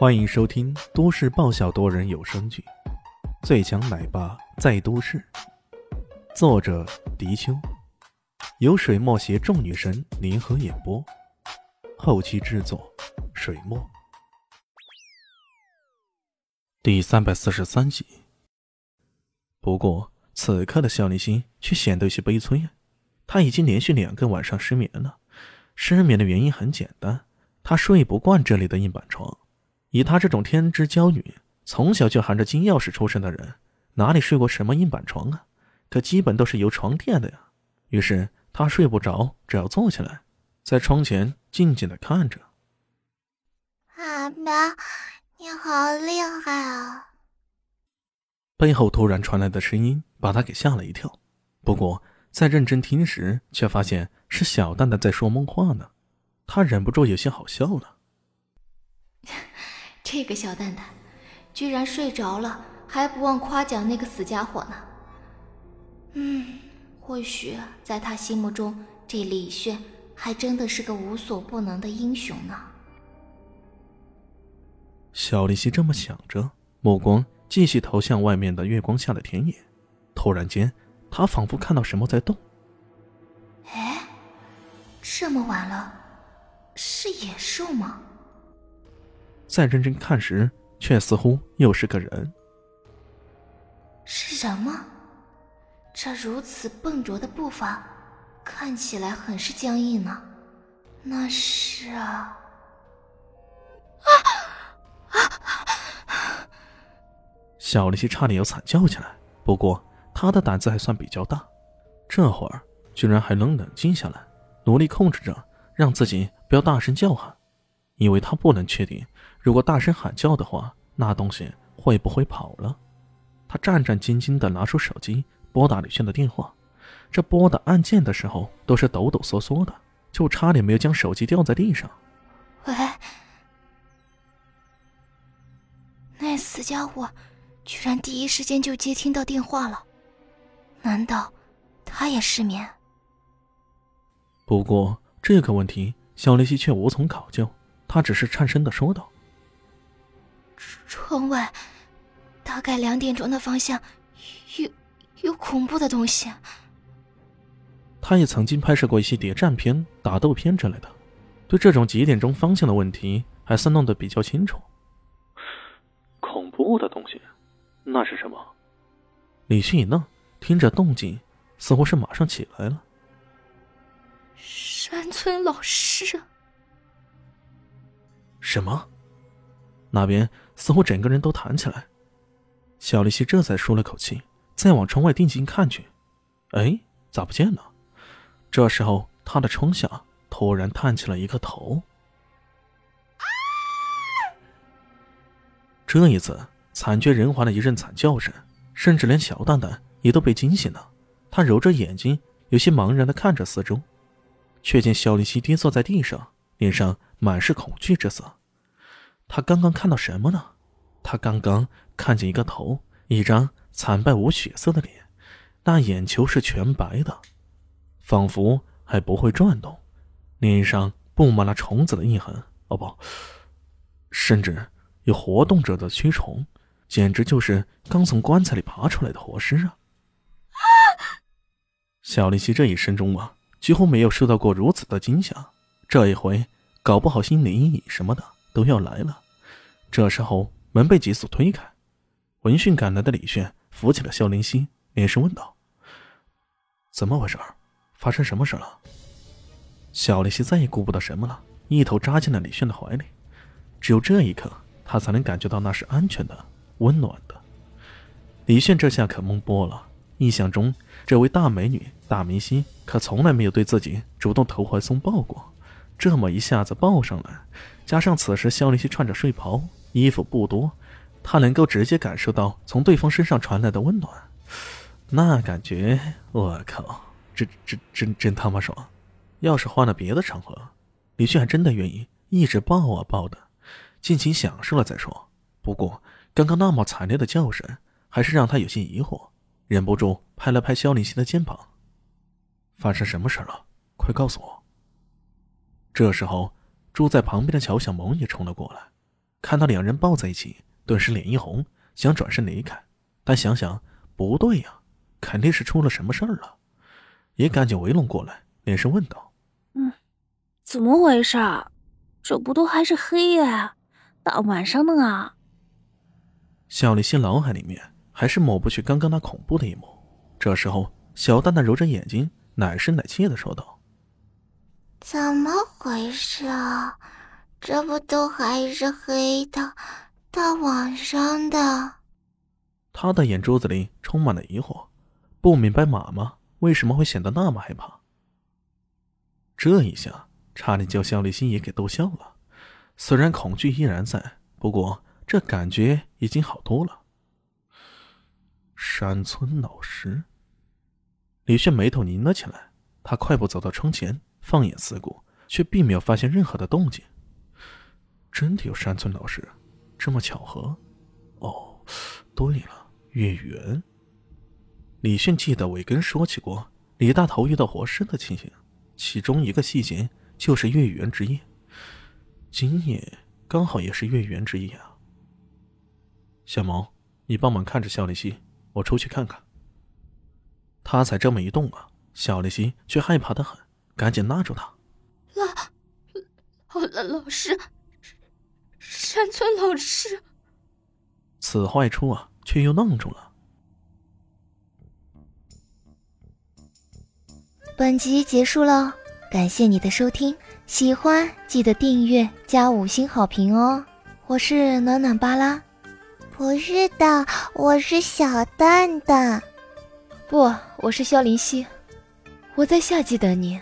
欢迎收听都市爆笑多人有声剧《最强奶爸在都市》，作者：迪秋，由水墨携众女神联合演播，后期制作：水墨。第三百四十三集。不过，此刻的肖立新却显得有些悲催啊！他已经连续两个晚上失眠了。失眠的原因很简单，他睡不惯这里的硬板床。以她这种天之娇女，从小就含着金钥匙出生的人，哪里睡过什么硬板床啊？可基本都是有床垫的呀。于是她睡不着，只要坐起来，在窗前静静的看着。阿爸，你好厉害啊！背后突然传来的声音把他给吓了一跳。不过在认真听时，却发现是小蛋蛋在说梦话呢。他忍不住有些好笑了。这个小蛋蛋，居然睡着了，还不忘夸奖那个死家伙呢。嗯，或许在他心目中，这李炫还真的是个无所不能的英雄呢。小丽西这么想着，目光继续投向外面的月光下的田野。突然间，他仿佛看到什么在动。哎，这么晚了，是野兽吗？再认真看时，却似乎又是个人。是人吗？这如此笨拙的步伐，看起来很是僵硬呢。那是啊！小丽西差点要惨叫起来，不过她的胆子还算比较大，这会儿居然还能冷静下来，努力控制着让自己不要大声叫喊。因为他不能确定，如果大声喊叫的话，那东西会不会跑了？他战战兢兢地拿出手机拨打李轩的电话，这拨打按键的时候都是抖抖嗦嗦的，就差点没有将手机掉在地上。喂，那死家伙居然第一时间就接听到电话了，难道他也失眠？不过这个问题，小雷西却无从考究。他只是颤声的说道：“窗外，大概两点钟的方向，有有恐怖的东西。”他也曾经拍摄过一些谍战片、打斗片之类的，对这种几点钟方向的问题还算弄得比较清楚。恐怖的东西，那是什么？李迅一愣，听着动静，似乎是马上起来了。山村老师。什么？那边似乎整个人都弹起来。小丽西这才舒了口气，再往窗外定睛看去，哎，咋不见了？这时候，她的窗下突然探起了一个头。这一次，惨绝人寰的一阵惨叫声，甚至连小蛋蛋也都被惊醒了。他揉着眼睛，有些茫然的看着四周，却见小丽西跌坐在地上，脸上满是恐惧之色。他刚刚看到什么呢？他刚刚看见一个头，一张惨败无血色的脸，那眼球是全白的，仿佛还不会转动，脸上布满了虫子的印痕。哦不，甚至有活动着的蛆虫，简直就是刚从棺材里爬出来的活尸啊！小丽西这一生中啊，几乎没有受到过如此的惊吓，这一回搞不好心理阴影什么的。都要来了，这时候门被急速推开，闻讯赶来的李炫扶起了肖林熙，连声问道：“怎么回事？发生什么事了？”小林熙再也顾不得什么了，一头扎进了李炫的怀里。只有这一刻，他才能感觉到那是安全的、温暖的。李炫这下可懵波了，印象中这位大美女、大明星可从来没有对自己主动投怀送抱过，这么一下子抱上来。加上此时肖林熙穿着睡袍，衣服不多，他能够直接感受到从对方身上传来的温暖，那感觉，我靠，真真真真他妈爽！要是换了别的场合，李旭还真的愿意一直抱啊抱的，尽情享受了再说。不过刚刚那么惨烈的叫声，还是让他有些疑惑，忍不住拍了拍肖林熙的肩膀：“发生什么事了？快告诉我。”这时候。住在旁边的乔小萌也冲了过来，看到两人抱在一起，顿时脸一红，想转身离开，但想想不对呀，肯定是出了什么事儿了，也赶紧围拢过来，连声问道：“嗯，怎么回事？这不都还是黑夜，大晚上的啊？”小丽心脑海里面还是抹不去刚刚那恐怖的一幕。这时候，小蛋蛋揉着眼睛，奶声奶气的说道：“怎么回事啊？这不都还是黑的，大晚上的。”他的眼珠子里充满了疑惑，不明白妈妈为什么会显得那么害怕。这一下差点叫肖立新也给逗笑了。虽然恐惧依然在，不过……这感觉已经好多了。山村老师，李炫眉头拧了起来。他快步走到窗前，放眼四顾，却并没有发现任何的动静。真的有山村老师？这么巧合？哦，对了，月圆。李迅记得伟根说起过李大头遇到活尸的情形，其中一个细节就是月圆之夜。今夜刚好也是月圆之夜啊。小毛，你帮忙看着肖丽西，我出去看看。他才这么一动啊，肖丽西却害怕的很，赶紧拉住他。老老老师，山村老师。此话一出啊，却又愣住了。本集结束了，感谢你的收听，喜欢记得订阅加五星好评哦。我是暖暖巴拉。不是的，我是小蛋蛋。不，我是萧林希。我在夏季等你。